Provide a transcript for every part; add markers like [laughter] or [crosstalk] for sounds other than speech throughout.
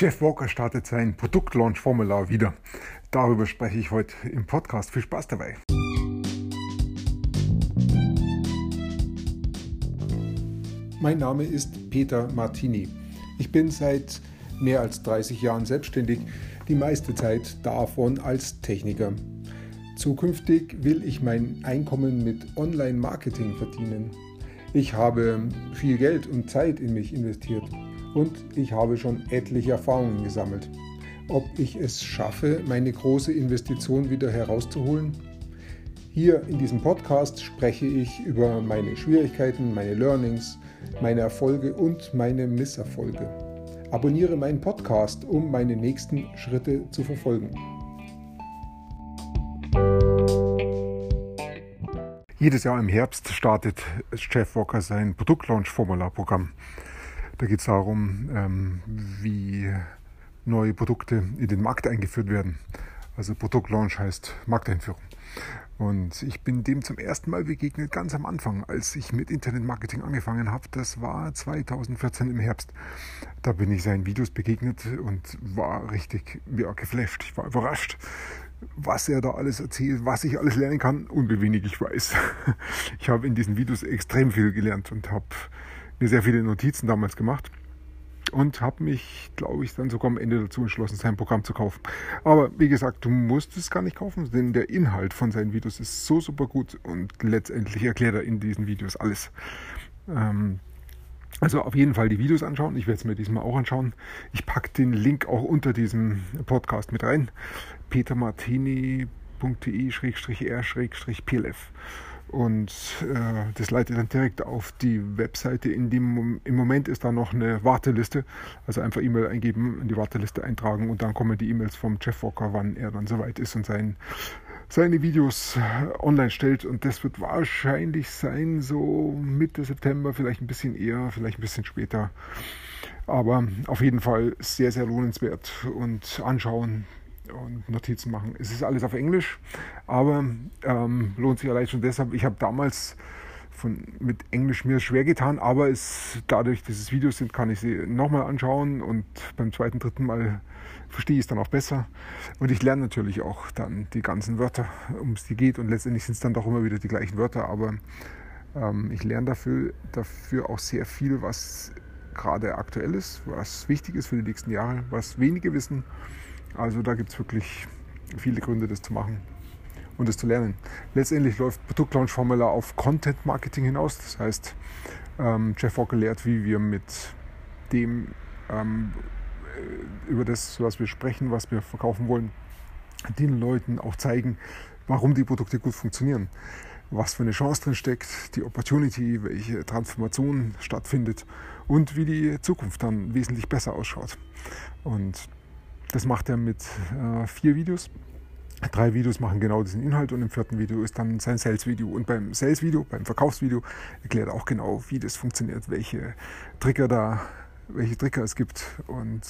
Jeff Walker startet sein Produktlaunch-Formular wieder. Darüber spreche ich heute im Podcast. Viel Spaß dabei. Mein Name ist Peter Martini. Ich bin seit mehr als 30 Jahren selbstständig, die meiste Zeit davon als Techniker. Zukünftig will ich mein Einkommen mit Online-Marketing verdienen. Ich habe viel Geld und Zeit in mich investiert und ich habe schon etliche Erfahrungen gesammelt. Ob ich es schaffe, meine große Investition wieder herauszuholen? Hier in diesem Podcast spreche ich über meine Schwierigkeiten, meine Learnings, meine Erfolge und meine Misserfolge. Abonniere meinen Podcast, um meine nächsten Schritte zu verfolgen. Jedes Jahr im Herbst startet Jeff Walker sein Produktlaunch-Formularprogramm. Da geht es darum, ähm, wie neue Produkte in den Markt eingeführt werden. Also Produktlaunch heißt Markteinführung. Und ich bin dem zum ersten Mal begegnet, ganz am Anfang, als ich mit Internetmarketing angefangen habe. Das war 2014 im Herbst. Da bin ich seinen Videos begegnet und war richtig ja, geflasht. Ich war überrascht, was er da alles erzählt, was ich alles lernen kann und wie wenig ich weiß. [laughs] Ich habe in diesen Videos extrem viel gelernt und habe mir sehr viele Notizen damals gemacht und habe mich, glaube ich, dann sogar am Ende dazu entschlossen, sein Programm zu kaufen. Aber wie gesagt, du musst es gar nicht kaufen, denn der Inhalt von seinen Videos ist so super gut und letztendlich erklärt er in diesen Videos alles. Ähm, also auf jeden Fall die Videos anschauen. Ich werde es mir diesmal auch anschauen. Ich packe den Link auch unter diesem Podcast mit rein. petermartini.de-r-plf und äh, das leitet dann direkt auf die Webseite. In dem, Im Moment ist da noch eine Warteliste. Also einfach E-Mail eingeben, in die Warteliste eintragen und dann kommen die E-Mails vom Jeff Walker, wann er dann soweit ist und sein, seine Videos äh, online stellt. Und das wird wahrscheinlich sein, so Mitte September, vielleicht ein bisschen eher, vielleicht ein bisschen später. Aber auf jeden Fall sehr, sehr lohnenswert und anschauen und Notizen machen. Es ist alles auf Englisch, aber ähm, lohnt sich allein schon deshalb. Ich habe damals von, mit Englisch mir schwer getan, aber es, dadurch, dass es Videos sind, kann ich sie nochmal anschauen und beim zweiten, dritten Mal verstehe ich es dann auch besser. Und ich lerne natürlich auch dann die ganzen Wörter, um es die geht. Und letztendlich sind es dann doch immer wieder die gleichen Wörter, aber ähm, ich lerne dafür, dafür auch sehr viel, was gerade aktuell ist, was wichtig ist für die nächsten Jahre, was wenige wissen also da gibt es wirklich viele Gründe, das zu machen und das zu lernen. Letztendlich läuft Produktlaunch Formular auf Content Marketing hinaus. Das heißt, ähm, Jeff Walker lehrt, wie wir mit dem ähm, äh, über das, was wir sprechen, was wir verkaufen wollen, den Leuten auch zeigen, warum die Produkte gut funktionieren, was für eine Chance drin steckt, die Opportunity, welche Transformation stattfindet und wie die Zukunft dann wesentlich besser ausschaut. Und das macht er mit äh, vier Videos. Drei Videos machen genau diesen Inhalt und im vierten Video ist dann sein Sales-Video. Und beim Sales-Video, beim Verkaufsvideo, erklärt er auch genau, wie das funktioniert, welche Trigger da, welche Trigger es gibt und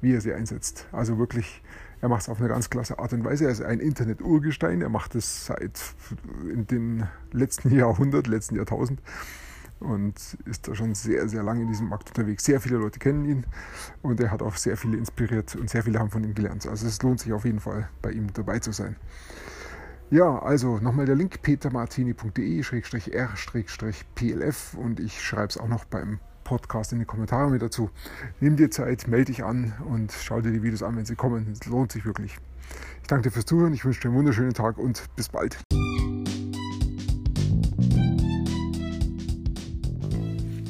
wie er sie einsetzt. Also wirklich, er macht es auf eine ganz klasse Art und Weise. Er ist ein Internet-Urgestein. Er macht es seit in den letzten [laughs] Jahrhundert, letzten Jahrtausend und ist da schon sehr, sehr lange in diesem Markt unterwegs. Sehr viele Leute kennen ihn und er hat auch sehr viele inspiriert und sehr viele haben von ihm gelernt. Also es lohnt sich auf jeden Fall, bei ihm dabei zu sein. Ja, also nochmal der Link petermartini.de-r-plf und ich schreibe es auch noch beim Podcast in die Kommentare mit dazu. Nimm dir Zeit, melde dich an und schau dir die Videos an, wenn sie kommen. Es lohnt sich wirklich. Ich danke dir fürs Zuhören, ich wünsche dir einen wunderschönen Tag und bis bald.